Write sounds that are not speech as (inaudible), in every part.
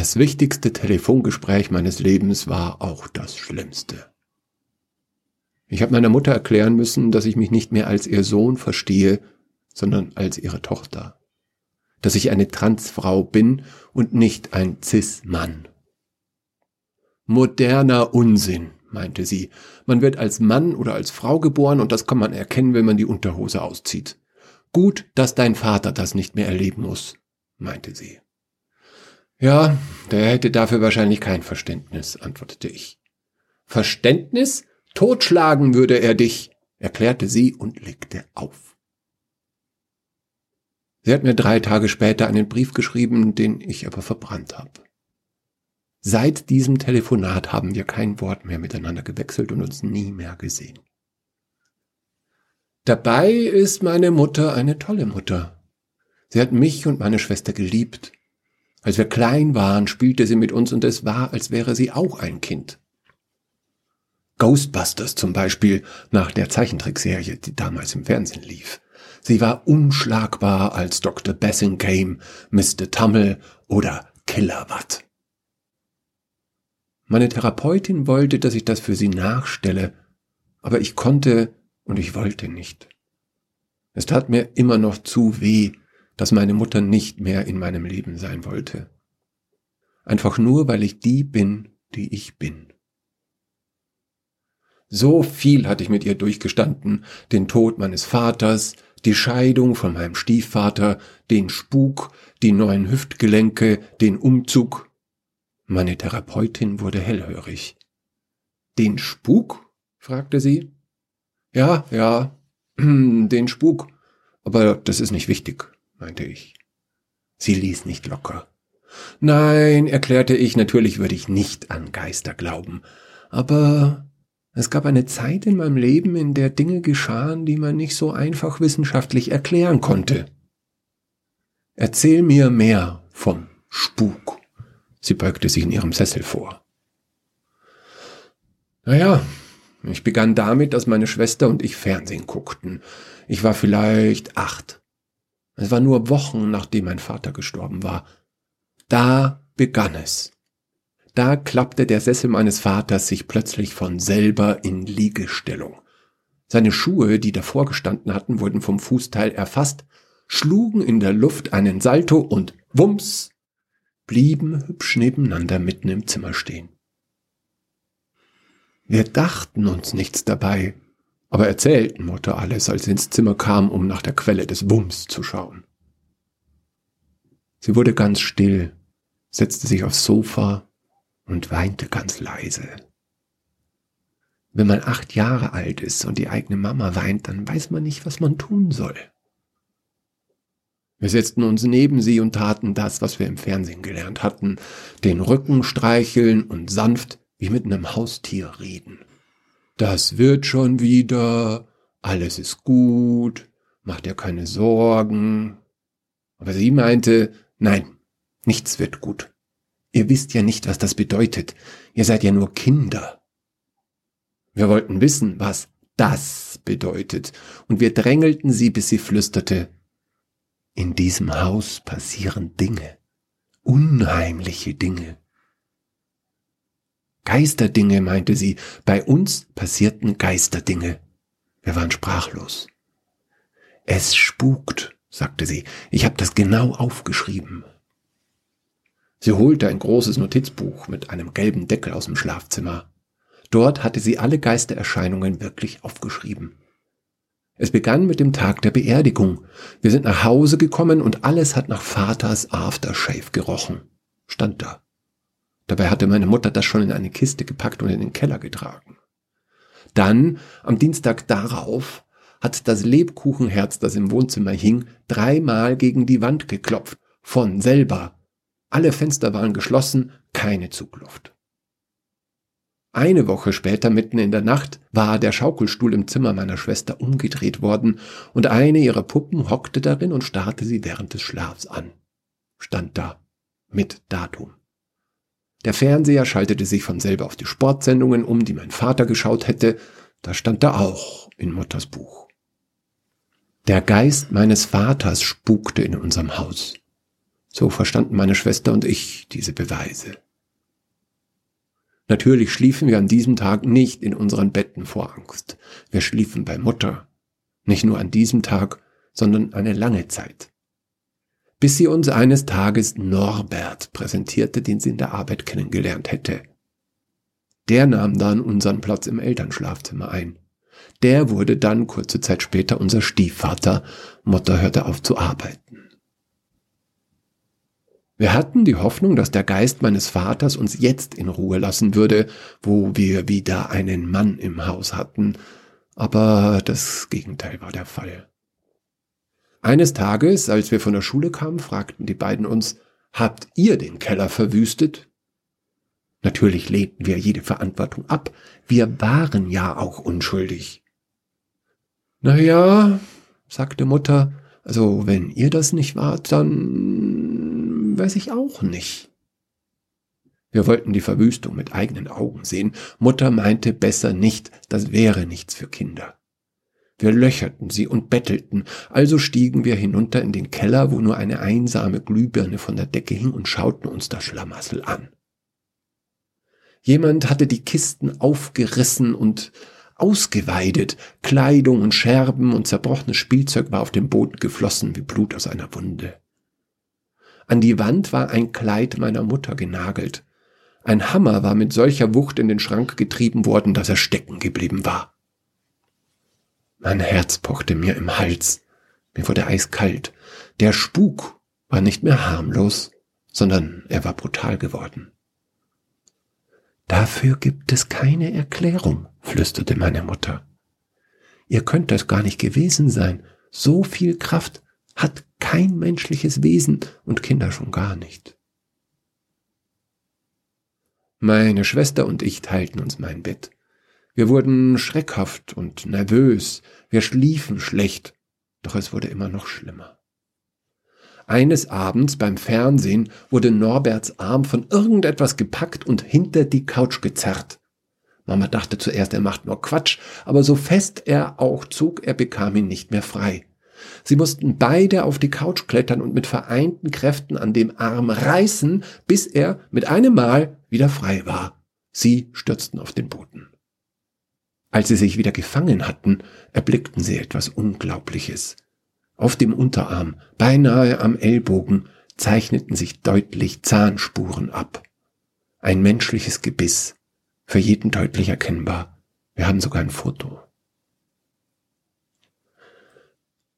Das wichtigste Telefongespräch meines Lebens war auch das schlimmste. Ich habe meiner Mutter erklären müssen, dass ich mich nicht mehr als ihr Sohn verstehe, sondern als ihre Tochter. Dass ich eine Transfrau bin und nicht ein Cis-Mann. Moderner Unsinn, meinte sie. Man wird als Mann oder als Frau geboren und das kann man erkennen, wenn man die Unterhose auszieht. Gut, dass dein Vater das nicht mehr erleben muss, meinte sie. Ja, der hätte dafür wahrscheinlich kein Verständnis, antwortete ich. Verständnis? Totschlagen würde er dich, erklärte sie und legte auf. Sie hat mir drei Tage später einen Brief geschrieben, den ich aber verbrannt habe. Seit diesem Telefonat haben wir kein Wort mehr miteinander gewechselt und uns nie mehr gesehen. Dabei ist meine Mutter eine tolle Mutter. Sie hat mich und meine Schwester geliebt. Als wir klein waren, spielte sie mit uns und es war, als wäre sie auch ein Kind. Ghostbusters zum Beispiel nach der Zeichentrickserie, die damals im Fernsehen lief. Sie war unschlagbar als Dr. Bassingame, Mr. Tummel oder Killerwatt. Meine Therapeutin wollte, dass ich das für sie nachstelle, aber ich konnte und ich wollte nicht. Es tat mir immer noch zu weh, dass meine Mutter nicht mehr in meinem Leben sein wollte. Einfach nur, weil ich die bin, die ich bin. So viel hatte ich mit ihr durchgestanden, den Tod meines Vaters, die Scheidung von meinem Stiefvater, den Spuk, die neuen Hüftgelenke, den Umzug. Meine Therapeutin wurde hellhörig. Den Spuk? fragte sie. Ja, ja, (clears throat) den Spuk. Aber das ist nicht wichtig, meinte ich. Sie ließ nicht locker. Nein, erklärte ich, natürlich würde ich nicht an Geister glauben. Aber es gab eine Zeit in meinem Leben, in der Dinge geschahen, die man nicht so einfach wissenschaftlich erklären konnte. Erzähl mir mehr vom Spuk. Sie beugte sich in ihrem Sessel vor. Naja, ich begann damit, dass meine Schwester und ich Fernsehen guckten. Ich war vielleicht acht. Es war nur Wochen, nachdem mein Vater gestorben war. Da begann es. Da klappte der Sessel meines Vaters sich plötzlich von selber in Liegestellung. Seine Schuhe, die davor gestanden hatten, wurden vom Fußteil erfasst, schlugen in der Luft einen Salto und wumms blieben hübsch nebeneinander mitten im Zimmer stehen. Wir dachten uns nichts dabei, aber erzählten Mutter alles, als sie ins Zimmer kam, um nach der Quelle des Wumms zu schauen. Sie wurde ganz still, setzte sich aufs Sofa und weinte ganz leise. Wenn man acht Jahre alt ist und die eigene Mama weint, dann weiß man nicht, was man tun soll. Wir setzten uns neben sie und taten das, was wir im Fernsehen gelernt hatten, den Rücken streicheln und sanft wie mit einem Haustier reden. Das wird schon wieder, alles ist gut, macht dir keine Sorgen. Aber sie meinte, nein, nichts wird gut. Ihr wisst ja nicht, was das bedeutet. Ihr seid ja nur Kinder. Wir wollten wissen, was das bedeutet, und wir drängelten sie, bis sie flüsterte, in diesem Haus passieren Dinge, unheimliche Dinge. Geisterdinge, meinte sie, bei uns passierten Geisterdinge. Wir waren sprachlos. Es spukt, sagte sie, ich habe das genau aufgeschrieben. Sie holte ein großes Notizbuch mit einem gelben Deckel aus dem Schlafzimmer. Dort hatte sie alle Geistererscheinungen wirklich aufgeschrieben. Es begann mit dem Tag der Beerdigung. Wir sind nach Hause gekommen und alles hat nach Vaters Aftershave gerochen. Stand da. Dabei hatte meine Mutter das schon in eine Kiste gepackt und in den Keller getragen. Dann, am Dienstag darauf, hat das Lebkuchenherz, das im Wohnzimmer hing, dreimal gegen die Wand geklopft. Von selber. Alle Fenster waren geschlossen, keine Zugluft. Eine Woche später, mitten in der Nacht, war der Schaukelstuhl im Zimmer meiner Schwester umgedreht worden und eine ihrer Puppen hockte darin und starrte sie während des Schlafs an. Stand da. Mit Datum. Der Fernseher schaltete sich von selber auf die Sportsendungen um, die mein Vater geschaut hätte. Da stand da auch in Mutters Buch. Der Geist meines Vaters spukte in unserem Haus. So verstanden meine Schwester und ich diese Beweise. Natürlich schliefen wir an diesem Tag nicht in unseren Betten vor Angst. Wir schliefen bei Mutter. Nicht nur an diesem Tag, sondern eine lange Zeit. Bis sie uns eines Tages Norbert präsentierte, den sie in der Arbeit kennengelernt hätte. Der nahm dann unseren Platz im Elternschlafzimmer ein. Der wurde dann kurze Zeit später unser Stiefvater. Mutter hörte auf zu arbeiten. Wir hatten die Hoffnung, dass der Geist meines Vaters uns jetzt in Ruhe lassen würde, wo wir wieder einen Mann im Haus hatten, aber das Gegenteil war der Fall. Eines Tages, als wir von der Schule kamen, fragten die beiden uns, Habt ihr den Keller verwüstet? Natürlich lehnten wir jede Verantwortung ab, wir waren ja auch unschuldig. Na ja, sagte Mutter, also wenn ihr das nicht wart, dann weiß ich auch nicht. Wir wollten die Verwüstung mit eigenen Augen sehen. Mutter meinte besser nicht, das wäre nichts für Kinder. Wir löcherten sie und bettelten, also stiegen wir hinunter in den Keller, wo nur eine einsame Glühbirne von der Decke hing und schauten uns das Schlamassel an. Jemand hatte die Kisten aufgerissen und ausgeweidet. Kleidung und Scherben und zerbrochenes Spielzeug war auf dem Boden geflossen wie Blut aus einer Wunde. An die Wand war ein Kleid meiner Mutter genagelt. Ein Hammer war mit solcher Wucht in den Schrank getrieben worden, dass er stecken geblieben war. Mein Herz pochte mir im Hals. Mir wurde eiskalt. Der Spuk war nicht mehr harmlos, sondern er war brutal geworden. Dafür gibt es keine Erklärung, flüsterte meine Mutter. Ihr könnt das gar nicht gewesen sein. So viel Kraft hat kein menschliches Wesen und Kinder schon gar nicht. Meine Schwester und ich teilten uns mein Bett. Wir wurden schreckhaft und nervös, wir schliefen schlecht, doch es wurde immer noch schlimmer. Eines Abends beim Fernsehen wurde Norberts Arm von irgendetwas gepackt und hinter die Couch gezerrt. Mama dachte zuerst, er macht nur Quatsch, aber so fest er auch zog, er bekam ihn nicht mehr frei. Sie mussten beide auf die Couch klettern und mit vereinten Kräften an dem Arm reißen, bis er mit einem Mal wieder frei war. Sie stürzten auf den Boden. Als sie sich wieder gefangen hatten, erblickten sie etwas Unglaubliches. Auf dem Unterarm, beinahe am Ellbogen, zeichneten sich deutlich Zahnspuren ab. Ein menschliches Gebiss, für jeden deutlich erkennbar. Wir haben sogar ein Foto.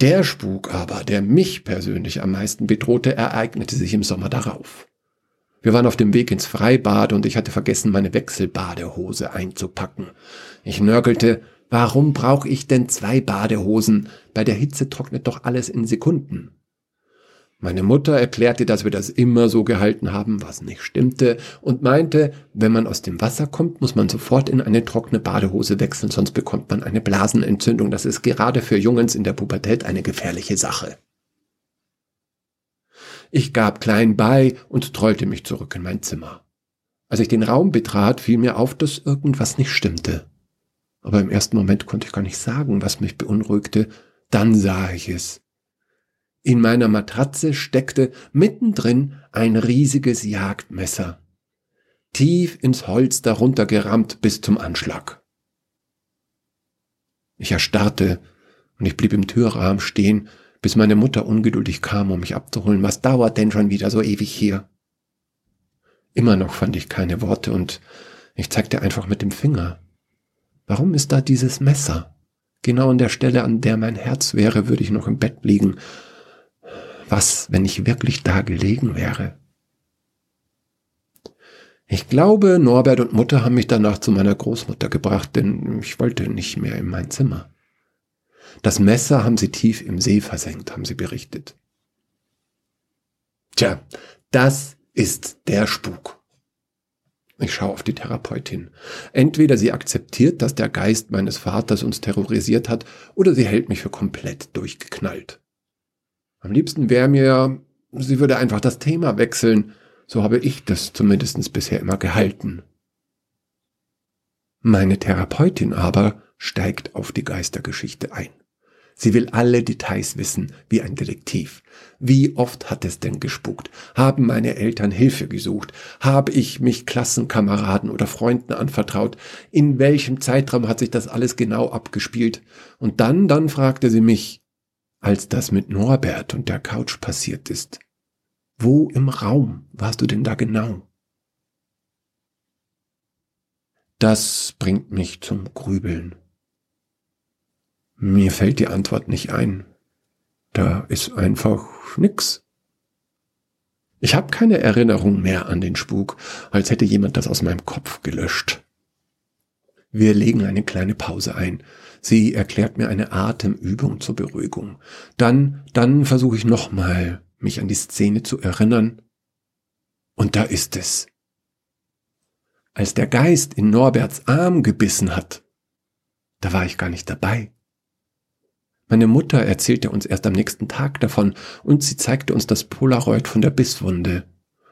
Der Spuk aber, der mich persönlich am meisten bedrohte, ereignete sich im Sommer darauf. Wir waren auf dem Weg ins Freibad und ich hatte vergessen, meine Wechselbadehose einzupacken. Ich nörgelte, Warum brauche ich denn zwei Badehosen? Bei der Hitze trocknet doch alles in Sekunden. Meine Mutter erklärte, dass wir das immer so gehalten haben, was nicht stimmte, und meinte, wenn man aus dem Wasser kommt, muss man sofort in eine trockene Badehose wechseln, sonst bekommt man eine Blasenentzündung. Das ist gerade für Jungens in der Pubertät eine gefährliche Sache. Ich gab klein bei und trollte mich zurück in mein Zimmer. Als ich den Raum betrat, fiel mir auf, dass irgendwas nicht stimmte aber im ersten Moment konnte ich gar nicht sagen, was mich beunruhigte. Dann sah ich es. In meiner Matratze steckte mittendrin ein riesiges Jagdmesser, tief ins Holz darunter gerammt bis zum Anschlag. Ich erstarrte und ich blieb im Türrahmen stehen, bis meine Mutter ungeduldig kam, um mich abzuholen. Was dauert denn schon wieder so ewig hier? Immer noch fand ich keine Worte und ich zeigte einfach mit dem Finger. Warum ist da dieses Messer? Genau an der Stelle, an der mein Herz wäre, würde ich noch im Bett liegen. Was, wenn ich wirklich da gelegen wäre? Ich glaube, Norbert und Mutter haben mich danach zu meiner Großmutter gebracht, denn ich wollte nicht mehr in mein Zimmer. Das Messer haben sie tief im See versenkt, haben sie berichtet. Tja, das ist der Spuk. Ich schaue auf die Therapeutin. Entweder sie akzeptiert, dass der Geist meines Vaters uns terrorisiert hat, oder sie hält mich für komplett durchgeknallt. Am liebsten wäre mir, sie würde einfach das Thema wechseln. So habe ich das zumindest bisher immer gehalten. Meine Therapeutin aber steigt auf die Geistergeschichte ein. Sie will alle Details wissen, wie ein Detektiv. Wie oft hat es denn gespukt? Haben meine Eltern Hilfe gesucht? Habe ich mich Klassenkameraden oder Freunden anvertraut? In welchem Zeitraum hat sich das alles genau abgespielt? Und dann, dann fragte sie mich, als das mit Norbert und der Couch passiert ist. Wo im Raum warst du denn da genau? Das bringt mich zum Grübeln. Mir fällt die Antwort nicht ein. Da ist einfach nix. Ich habe keine Erinnerung mehr an den Spuk, als hätte jemand das aus meinem Kopf gelöscht. Wir legen eine kleine Pause ein. Sie erklärt mir eine Atemübung zur Beruhigung. Dann, dann versuche ich nochmal, mich an die Szene zu erinnern. Und da ist es. Als der Geist in Norberts Arm gebissen hat, da war ich gar nicht dabei. Meine Mutter erzählte uns erst am nächsten Tag davon und sie zeigte uns das Polaroid von der Bisswunde.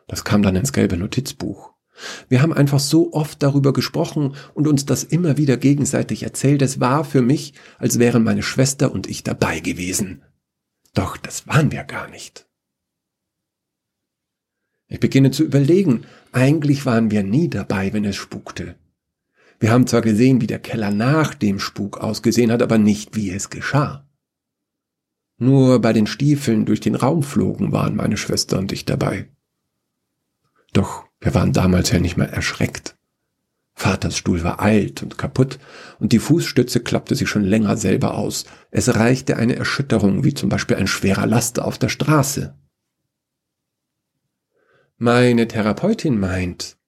Das kam dann ins gelbe Notizbuch. Wir haben einfach so oft darüber gesprochen und uns das immer wieder gegenseitig erzählt. Es war für mich, als wären meine Schwester und ich dabei gewesen. Doch das waren wir gar nicht. Ich beginne zu überlegen, eigentlich waren wir nie dabei, wenn es spukte. Wir haben zwar gesehen, wie der Keller nach dem Spuk ausgesehen hat, aber nicht, wie es geschah. Nur bei den Stiefeln durch den Raum flogen waren meine Schwester und ich dabei. Doch wir waren damals ja nicht mal erschreckt. Vaters Stuhl war alt und kaputt, und die Fußstütze klappte sich schon länger selber aus. Es reichte eine Erschütterung, wie zum Beispiel ein schwerer Laster auf der Straße. Meine Therapeutin meint,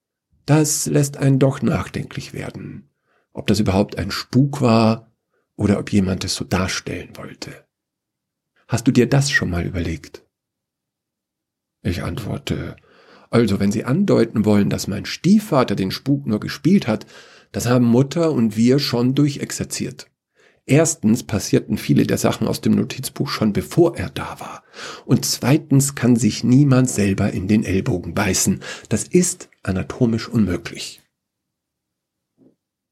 das lässt einen doch nachdenklich werden, ob das überhaupt ein Spuk war oder ob jemand es so darstellen wollte. Hast du dir das schon mal überlegt? Ich antworte, also wenn Sie andeuten wollen, dass mein Stiefvater den Spuk nur gespielt hat, das haben Mutter und wir schon durchexerziert. Erstens passierten viele der Sachen aus dem Notizbuch schon bevor er da war. Und zweitens kann sich niemand selber in den Ellbogen beißen. Das ist anatomisch unmöglich.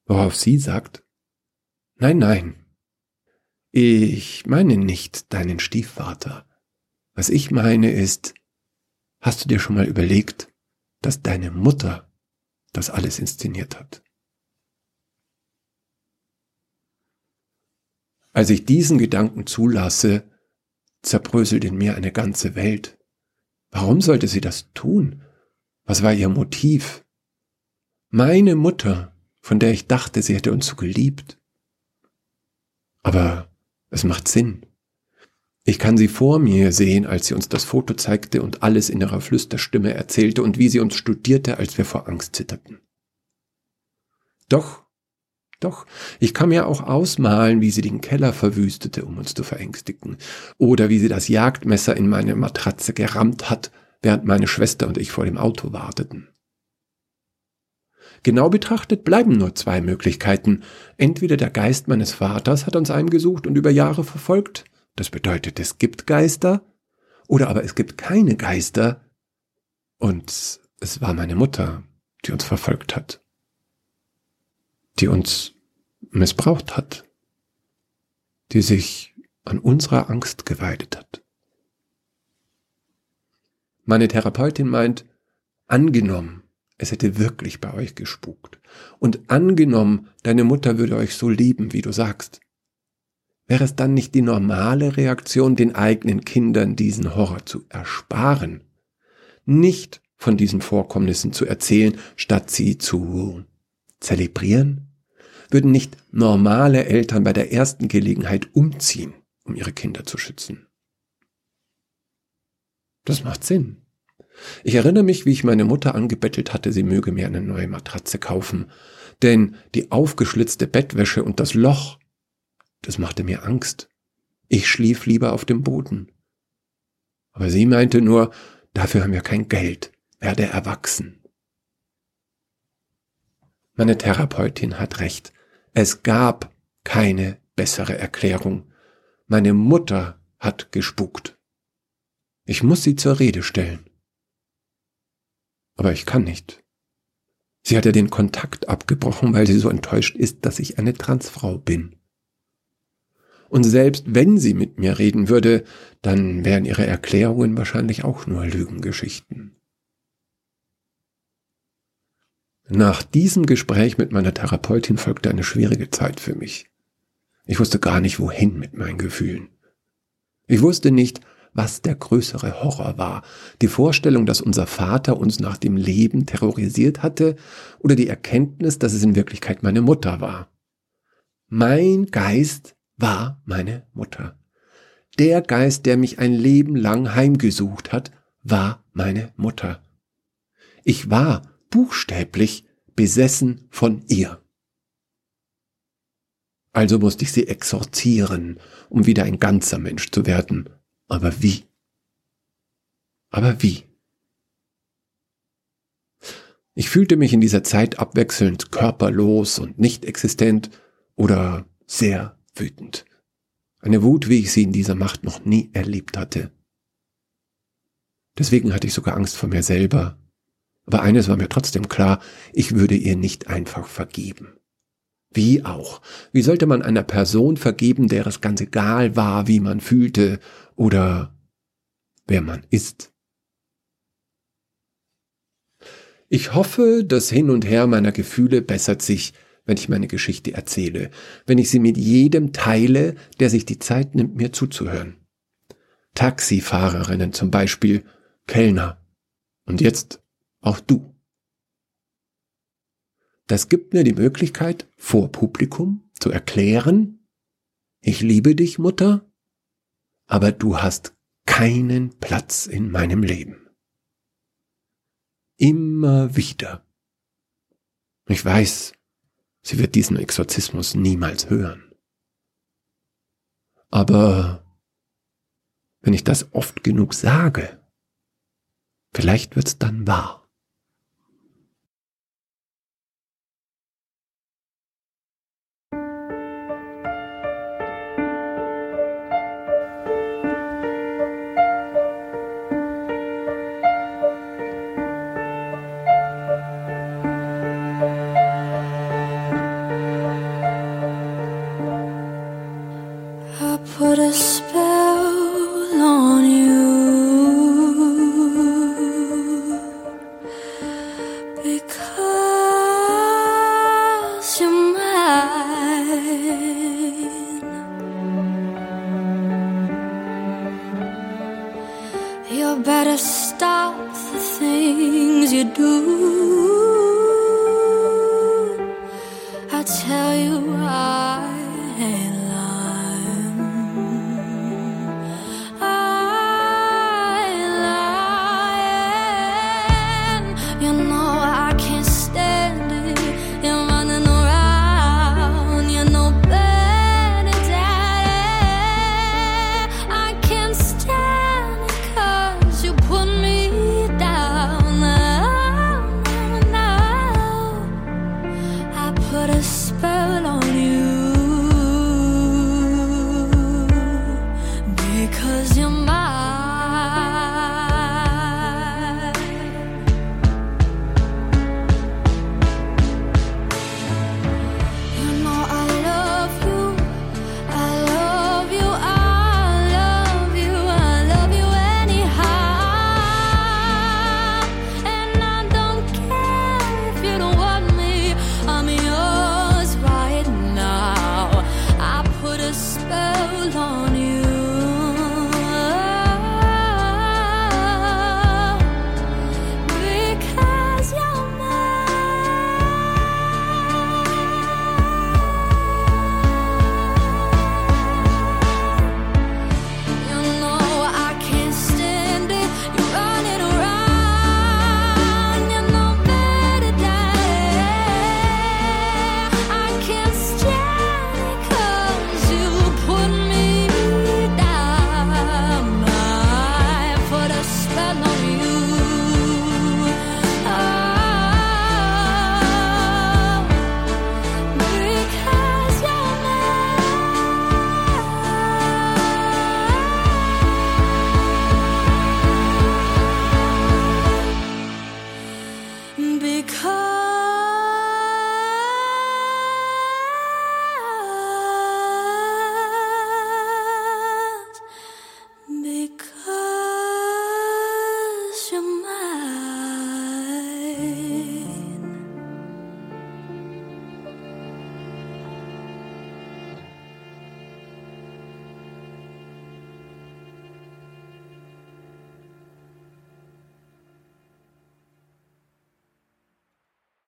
Worauf sie sagt, nein, nein, ich meine nicht deinen Stiefvater. Was ich meine ist, hast du dir schon mal überlegt, dass deine Mutter das alles inszeniert hat? Als ich diesen Gedanken zulasse, zerbröselt in mir eine ganze Welt. Warum sollte sie das tun? Was war ihr Motiv? Meine Mutter, von der ich dachte, sie hätte uns so geliebt. Aber es macht Sinn. Ich kann sie vor mir sehen, als sie uns das Foto zeigte und alles in ihrer Flüsterstimme erzählte und wie sie uns studierte, als wir vor Angst zitterten. Doch doch, ich kann mir auch ausmalen, wie sie den Keller verwüstete, um uns zu verängstigen, oder wie sie das Jagdmesser in meine Matratze gerammt hat, während meine Schwester und ich vor dem Auto warteten. Genau betrachtet bleiben nur zwei Möglichkeiten. Entweder der Geist meines Vaters hat uns heimgesucht und über Jahre verfolgt, das bedeutet, es gibt Geister, oder aber es gibt keine Geister, und es war meine Mutter, die uns verfolgt hat die uns missbraucht hat, die sich an unserer Angst geweidet hat. Meine Therapeutin meint, angenommen, es hätte wirklich bei euch gespukt und angenommen, deine Mutter würde euch so lieben, wie du sagst, wäre es dann nicht die normale Reaktion, den eigenen Kindern diesen Horror zu ersparen, nicht von diesen Vorkommnissen zu erzählen, statt sie zu zelebrieren? Würden nicht normale Eltern bei der ersten Gelegenheit umziehen, um ihre Kinder zu schützen? Das macht Sinn. Ich erinnere mich, wie ich meine Mutter angebettelt hatte, sie möge mir eine neue Matratze kaufen, denn die aufgeschlitzte Bettwäsche und das Loch, das machte mir Angst. Ich schlief lieber auf dem Boden. Aber sie meinte nur, dafür haben wir kein Geld, werde erwachsen. Meine Therapeutin hat recht. Es gab keine bessere Erklärung. Meine Mutter hat gespukt. Ich muss sie zur Rede stellen. Aber ich kann nicht. Sie hat ja den Kontakt abgebrochen, weil sie so enttäuscht ist, dass ich eine Transfrau bin. Und selbst wenn sie mit mir reden würde, dann wären ihre Erklärungen wahrscheinlich auch nur Lügengeschichten. Nach diesem Gespräch mit meiner Therapeutin folgte eine schwierige Zeit für mich. Ich wusste gar nicht, wohin mit meinen Gefühlen. Ich wusste nicht, was der größere Horror war. Die Vorstellung, dass unser Vater uns nach dem Leben terrorisiert hatte oder die Erkenntnis, dass es in Wirklichkeit meine Mutter war. Mein Geist war meine Mutter. Der Geist, der mich ein Leben lang heimgesucht hat, war meine Mutter. Ich war buchstäblich besessen von ihr. Also musste ich sie exorzieren, um wieder ein ganzer Mensch zu werden. Aber wie? Aber wie? Ich fühlte mich in dieser Zeit abwechselnd körperlos und nicht existent oder sehr wütend. Eine Wut, wie ich sie in dieser Macht noch nie erlebt hatte. Deswegen hatte ich sogar Angst vor mir selber. Aber eines war mir trotzdem klar, ich würde ihr nicht einfach vergeben. Wie auch? Wie sollte man einer Person vergeben, der es ganz egal war, wie man fühlte oder wer man ist? Ich hoffe, das Hin und Her meiner Gefühle bessert sich, wenn ich meine Geschichte erzähle, wenn ich sie mit jedem teile, der sich die Zeit nimmt, mir zuzuhören. Taxifahrerinnen zum Beispiel, Kellner. Und jetzt auch du. Das gibt mir die Möglichkeit, vor Publikum zu erklären, ich liebe dich, Mutter, aber du hast keinen Platz in meinem Leben. Immer wieder. Ich weiß, sie wird diesen Exorzismus niemals hören. Aber wenn ich das oft genug sage, vielleicht wird's dann wahr. do.